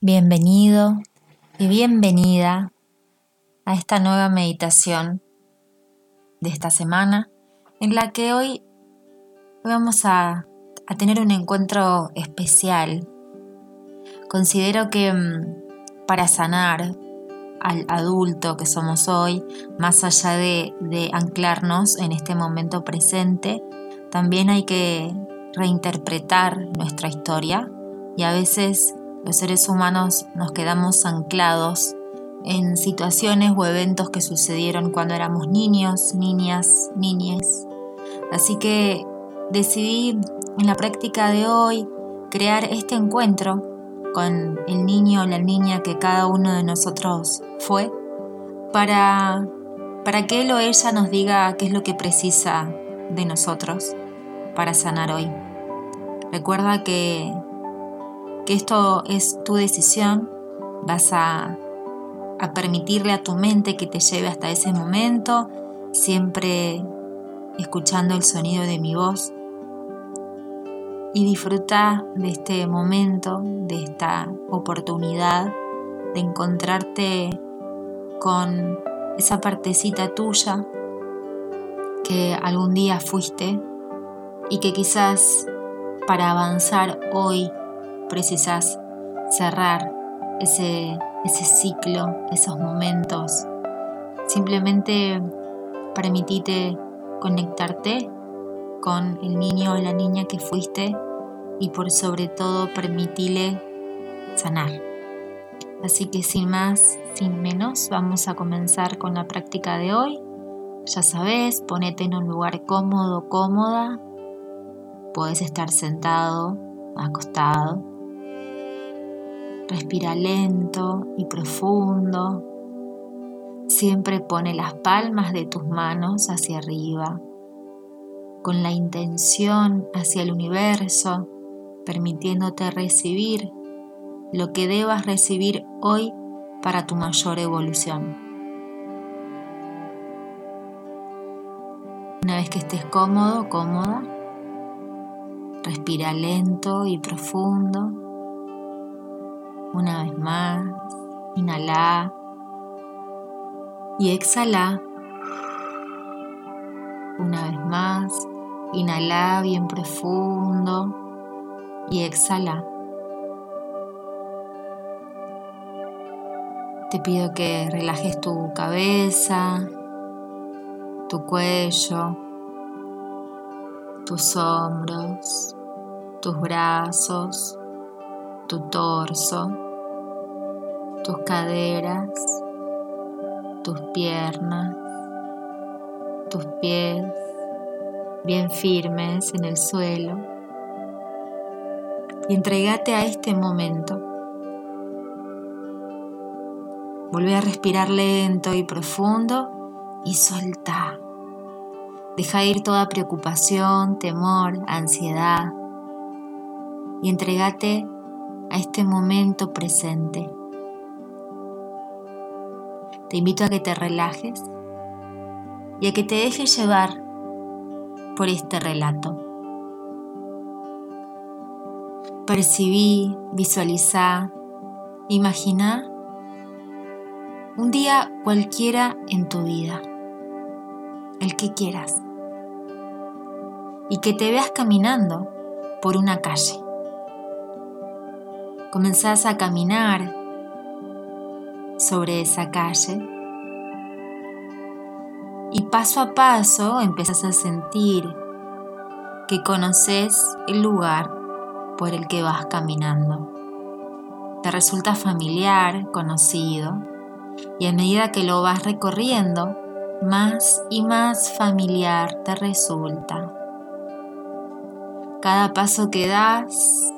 Bienvenido y bienvenida a esta nueva meditación de esta semana en la que hoy vamos a, a tener un encuentro especial. Considero que mm, para sanar al adulto que somos hoy, más allá de, de anclarnos en este momento presente, también hay que reinterpretar nuestra historia y a veces los seres humanos nos quedamos anclados en situaciones o eventos que sucedieron cuando éramos niños, niñas, niñes. Así que decidí en la práctica de hoy crear este encuentro con el niño o la niña que cada uno de nosotros fue para, para que él o ella nos diga qué es lo que precisa de nosotros para sanar hoy. Recuerda que que esto es tu decisión, vas a, permitirle a tu mente que te lleve hasta ese momento, siempre escuchando el sonido de mi voz. Y disfruta de este momento, de esta oportunidad de encontrarte con esa partecita tuya que algún día fuiste y que quizás para avanzar hoy precisas cerrar ese, ese ciclo, esos momentos. Simplemente permitite conectarte con el niño o la niña que fuiste y por sobre todo permitile sanar. Así que sin más, sin menos, vamos a comenzar con la práctica de hoy. Ya sabes, ponete en un lugar cómodo, cómoda. Puedes estar sentado, acostado Respira lento y profundo. Siempre pone las palmas de tus manos hacia arriba, con la intención hacia el universo, permitiéndote recibir lo que debas recibir hoy para tu mayor evolución. Una vez que estés cómodo, cómoda, respira lento y profundo. Una vez más, inhala. Y exhala. Una vez más, inhala bien profundo. Y exhala. Te pido que relajes tu cabeza, tu cuello, tus hombros, tus brazos, tu torso, tus caderas, tus piernas, tus pies bien firmes en el suelo y entregate a este momento. Vuelve a respirar lento y profundo y solta. Deja ir toda preocupación, temor, ansiedad y entregate a este momento presente. Te invito a que te relajes y a que te dejes llevar por este relato. Percibí, visualiza, imagina un día cualquiera en tu vida, el que quieras, y que te veas caminando por una calle comenzás a caminar sobre esa calle y paso a paso empezás a sentir que conoces el lugar por el que vas caminando. Te resulta familiar, conocido, y a medida que lo vas recorriendo, más y más familiar te resulta. Cada paso que das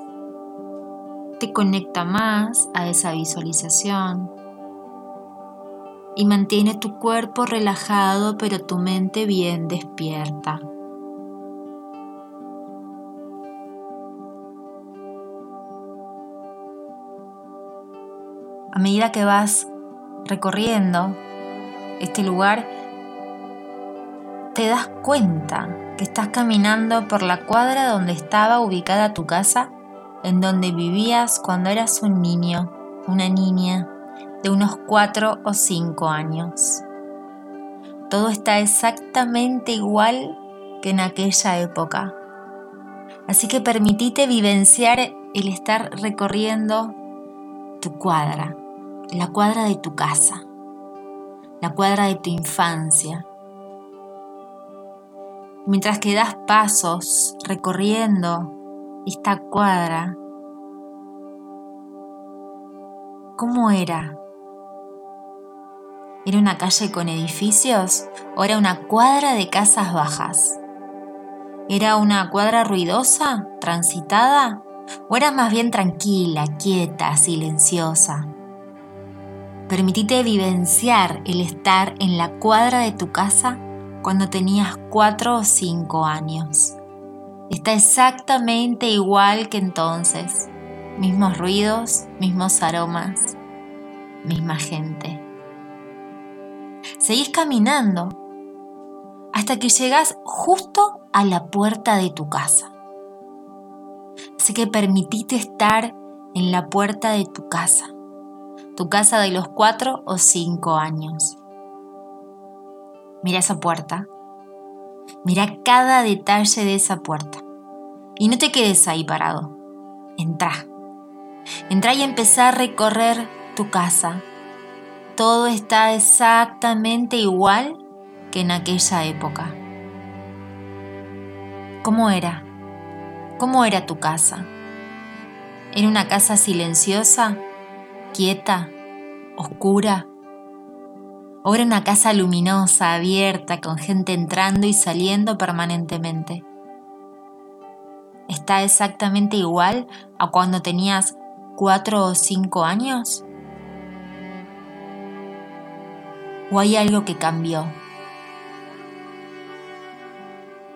te conecta más a esa visualización y mantiene tu cuerpo relajado pero tu mente bien despierta. A medida que vas recorriendo este lugar, te das cuenta que estás caminando por la cuadra donde estaba ubicada tu casa en donde vivías cuando eras un niño una niña de unos cuatro o cinco años. Todo está exactamente igual que en aquella época. Así que permitite vivenciar el estar recorriendo tu cuadra, la cuadra de tu casa, la cuadra de tu infancia. Mientras que das pasos recorriendo esta cuadra, ¿cómo era? ¿Era una calle con edificios o era una cuadra de casas bajas? ¿Era una cuadra ruidosa, transitada? ¿O era más bien tranquila, quieta, silenciosa? Permitite vivenciar el estar en la cuadra de tu casa cuando tenías cuatro o cinco años. Está exactamente igual que entonces. Mismos ruidos, mismos aromas, misma gente. Seguís caminando hasta que llegas justo a la puerta de tu casa. Así que permitite estar en la puerta de tu casa, tu casa de los cuatro o cinco años. Mira esa puerta, mira cada detalle de esa puerta y no te quedes ahí parado. Entra, entra y empezá a recorrer tu casa. Todo está exactamente igual que en aquella época. ¿Cómo era? ¿Cómo era tu casa? ¿Era una casa silenciosa, quieta, oscura? ¿O era una casa luminosa, abierta, con gente entrando y saliendo permanentemente? ¿Está exactamente igual a cuando tenías cuatro o cinco años? ¿O hay algo que cambió?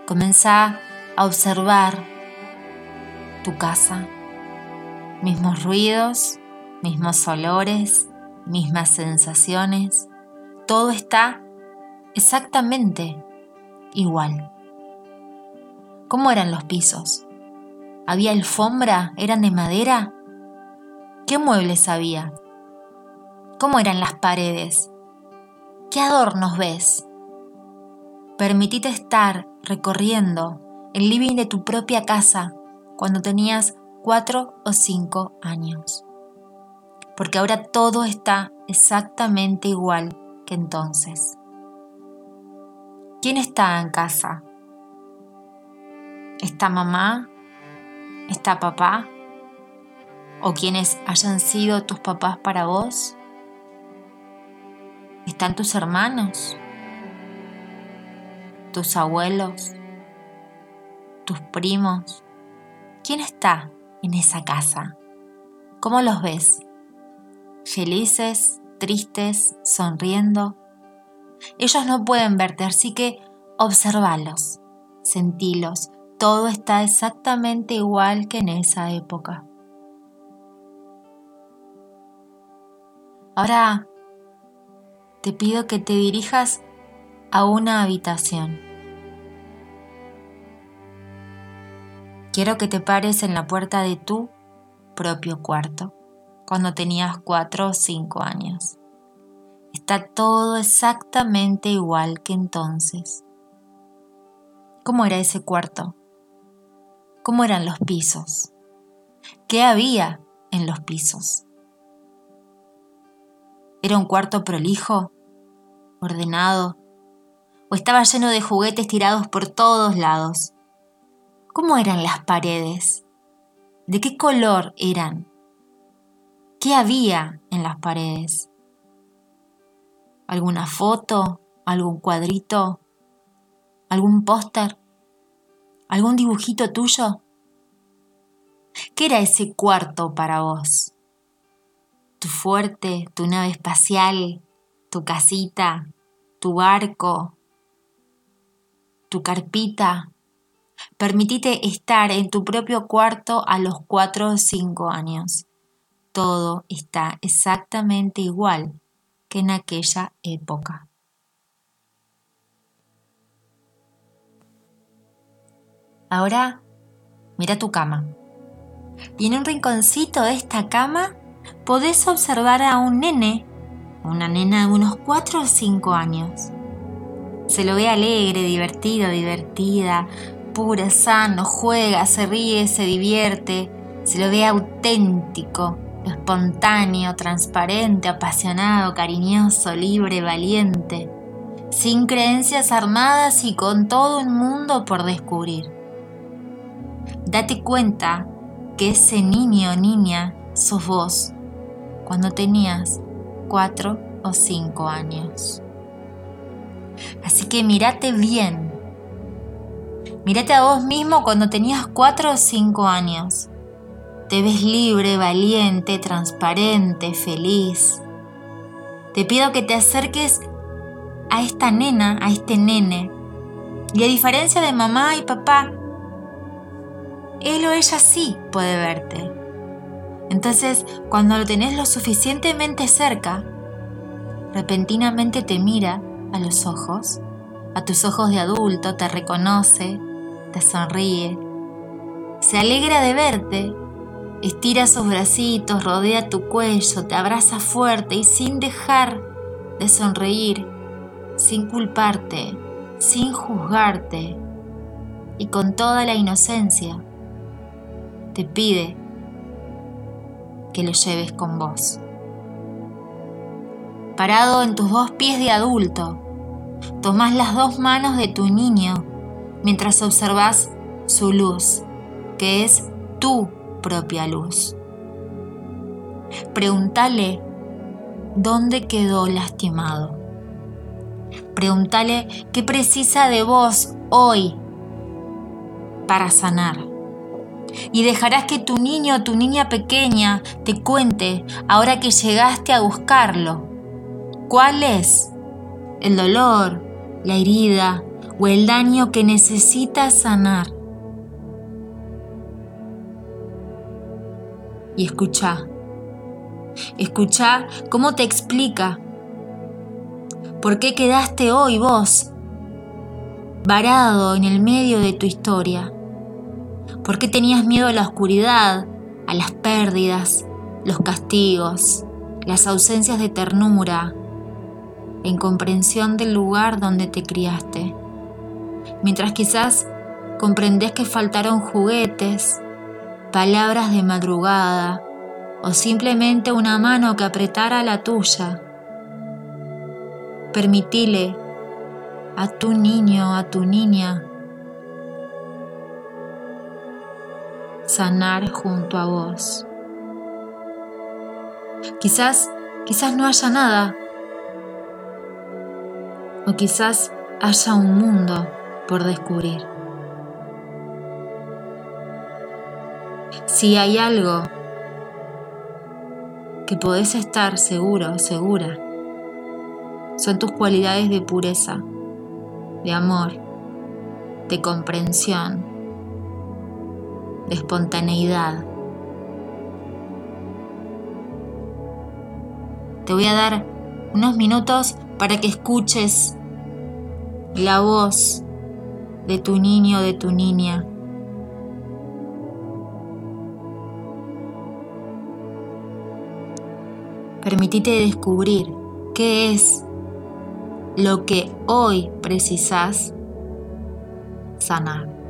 Comenzá a observar tu casa. Mismos ruidos, mismos olores, mismas sensaciones. Todo está exactamente igual. ¿Cómo eran los pisos? ¿Había alfombra? ¿Eran de madera? ¿Qué muebles había? ¿Cómo eran las paredes? ¿Qué adornos ves? Permitite estar recorriendo el living de tu propia casa cuando tenías cuatro o cinco años. Porque ahora todo está exactamente igual que entonces. ¿Quién está en casa? ¿Está mamá? ¿Está papá? ¿O quienes hayan sido tus papás para vos? ¿Están tus hermanos? ¿Tus abuelos? ¿Tus primos? ¿Quién está en esa casa? ¿Cómo los ves? ¿Felices, tristes, sonriendo? Ellos no pueden verte, así que observalos, sentilos. Todo está exactamente igual que en esa época. Ahora te pido que te dirijas a una habitación. Quiero que te pares en la puerta de tu propio cuarto cuando tenías cuatro o cinco años. Está todo exactamente igual que entonces. ¿Cómo era ese cuarto? ¿Cómo eran los pisos? ¿Qué había en los pisos? ¿Era un cuarto prolijo? ¿Ordenado? ¿O estaba lleno de juguetes tirados por todos lados? ¿Cómo eran las paredes? ¿De qué color eran? ¿Qué había en las paredes? ¿Alguna foto? ¿Algún cuadrito? ¿Algún póster? ¿Algún dibujito tuyo? ¿Qué era ese cuarto para vos? ¿Tu fuerte, tu nave espacial, tu casita, tu barco, tu carpita, Permitite estar en tu propio cuarto a los 4 o 5 años. Todo está exactamente igual que en aquella época. Ahora mira tu cama. Y en un rinconcito de esta cama podés observar a un nene, una nena de unos 4 o 5 años. Se lo ve alegre, divertido, divertida, pura, sano, juega, se ríe, se divierte, se lo ve auténtico, espontáneo, transparente, apasionado, cariñoso, libre, valiente, sin creencias armadas y con todo un mundo por descubrir. Date cuenta que ese niño o niña sos vos cuando tenías cuatro o cinco años. Así que mírate bien. Mírate a vos mismo cuando tenías cuatro o cinco años. Te ves libre, valiente, transparente, feliz. Te pido que te acerques a esta nena, a este nene. Y a diferencia de mamá y papá, él o ella sí puede verte. Entonces, cuando lo tenés lo suficientemente cerca, repentinamente te mira a los ojos, a tus ojos de adulto, te reconoce, te sonríe, se alegra de verte, estira sus bracitos, rodea tu cuello, te abraza fuerte y sin dejar de sonreír, sin culparte, sin juzgarte y con toda la inocencia, te pide que lo lleves con vos. Parado en tus dos pies de adulto, tomás las dos manos de tu niño mientras observas su luz, que es tu propia luz. Pregúntale dónde quedó lastimado. Pregúntale qué precisa de vos hoy para sanar y dejarás que tu niño o tu niña pequeña te cuente, ahora que llegaste a buscarlo, cuál es el dolor, la herida o el daño que necesitas sanar. Y escucha, escucha cómo te explica. Por qué quedaste hoy vos varado en el medio de tu historia ¿Por qué tenías miedo a la oscuridad, a las pérdidas, los castigos, las ausencias de ternura, la incomprensión del lugar donde te criaste? Mientras quizás comprendés que faltaron juguetes, palabras de madrugada o simplemente una mano que apretara la tuya. Permitile a tu niño, a tu niña, sanar junto a vos. Quizás, quizás no haya nada. O quizás haya un mundo por descubrir. Si hay algo que podés estar seguro, segura, son tus cualidades de pureza, de amor, de comprensión, de espontaneidad. Te voy a dar unos minutos para que escuches la voz de tu niño o de tu niña. Permitite descubrir qué es lo que hoy precisas sanar.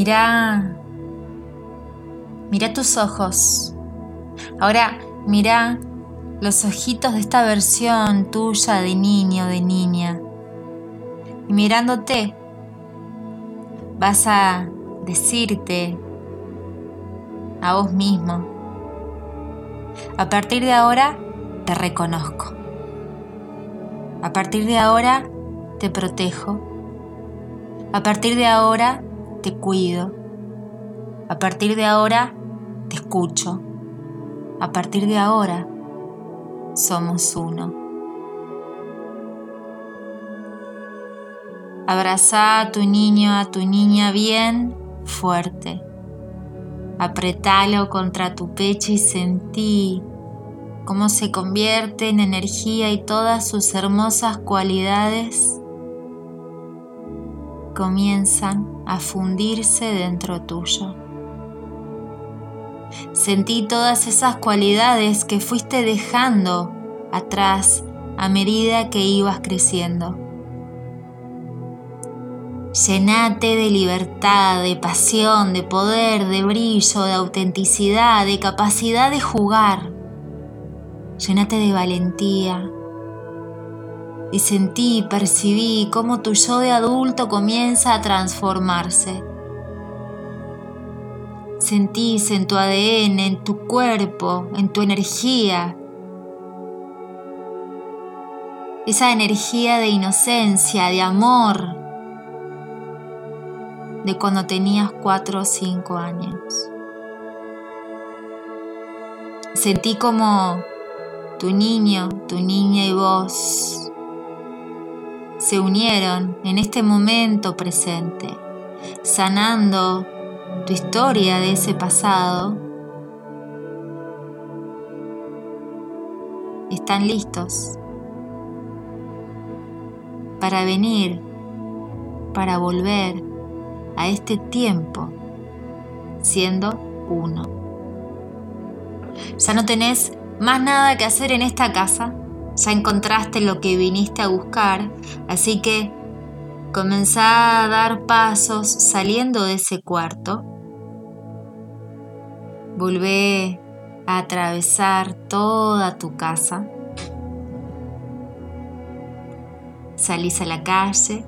Mira, mira tus ojos. Ahora mira los ojitos de esta versión tuya de niño, de niña. Y mirándote, vas a decirte a vos mismo, a partir de ahora te reconozco. A partir de ahora te protejo. A partir de ahora te cuido. A partir de ahora te escucho. A partir de ahora somos uno. Abraza a tu niño, a tu niña bien fuerte. Apretalo contra tu pecho y sentí cómo se convierte en energía y todas sus hermosas cualidades comienzan a fundirse dentro tuyo. Sentí todas esas cualidades que fuiste dejando atrás a medida que ibas creciendo. Llenate de libertad, de pasión, de poder, de brillo, de autenticidad, de capacidad de jugar llénate de valentía. Y sentí y percibí cómo tu yo de adulto comienza a transformarse. Sentís en tu ADN, en tu cuerpo, en tu energía, esa energía de inocencia, de amor, de cuando tenías cuatro o cinco años. Sentí como tu niño, tu niña y vos se unieron en este momento presente, sanando tu historia de ese pasado. Están listos para venir, para volver a este tiempo siendo uno. Ya no tenés más nada que hacer en esta casa. Ya encontraste lo que viniste a buscar, así que comenzá a dar pasos saliendo de ese cuarto. Volvé a atravesar toda tu casa. Salís a la calle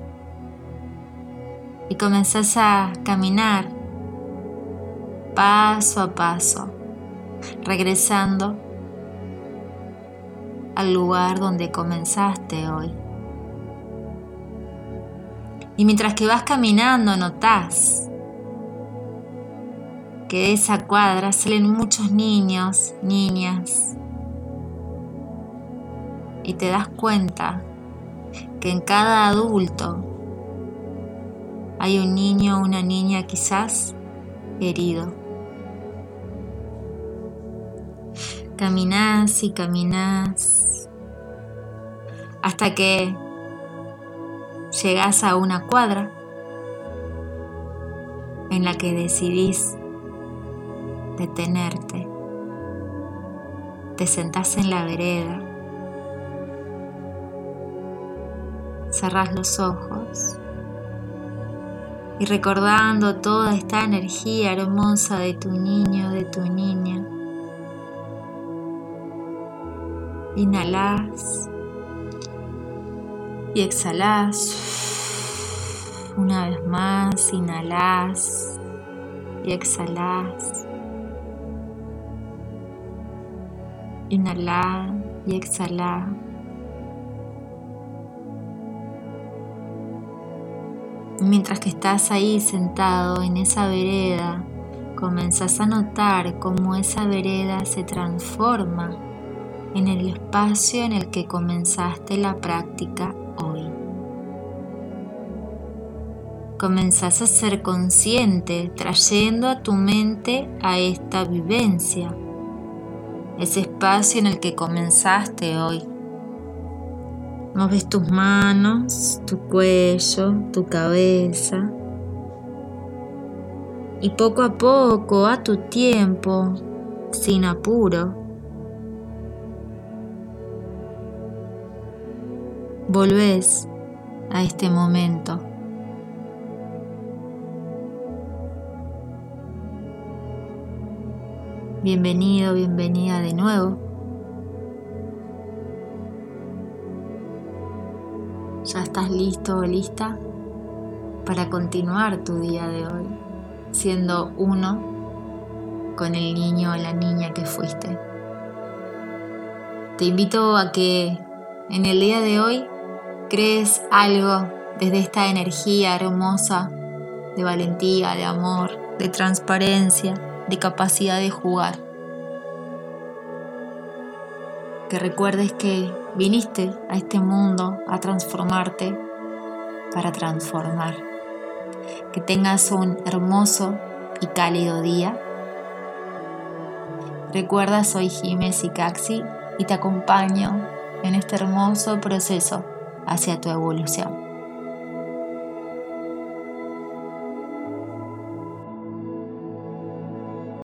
y comenzás a caminar paso a paso, regresando al lugar donde comenzaste hoy. Y mientras que vas caminando notas que de esa cuadra salen muchos niños, niñas, y te das cuenta que en cada adulto hay un niño o una niña quizás herido. Caminás y caminás hasta que llegas a una cuadra en la que decidís detenerte. Te sentás en la vereda, cerrás los ojos y recordando toda esta energía hermosa de tu niño, de tu niña, Inhalas y exhalas. Una vez más, inhalas y exhalas. Inhala y exhala. Mientras que estás ahí sentado en esa vereda, comenzás a notar cómo esa vereda se transforma en el espacio en el que comenzaste la práctica hoy. Comenzás a ser consciente trayendo a tu mente a esta vivencia, ese espacio en el que comenzaste hoy. Moves tus manos, tu cuello, tu cabeza. Y poco a poco, a tu tiempo, sin apuro, volvés a este momento. Bienvenido, bienvenida de nuevo. Ya estás listo o lista para continuar tu día de hoy, siendo uno con el niño o la niña que fuiste. Te invito a que en el día de hoy crees algo desde esta energía hermosa de valentía, de amor, de transparencia, de capacidad de jugar. Que recuerdes que viniste a este mundo a transformarte para transformar. Que tengas un hermoso y cálido día. Recuerda, soy Jiménez Caxi y te acompaño en este hermoso proceso hacia tu evolución.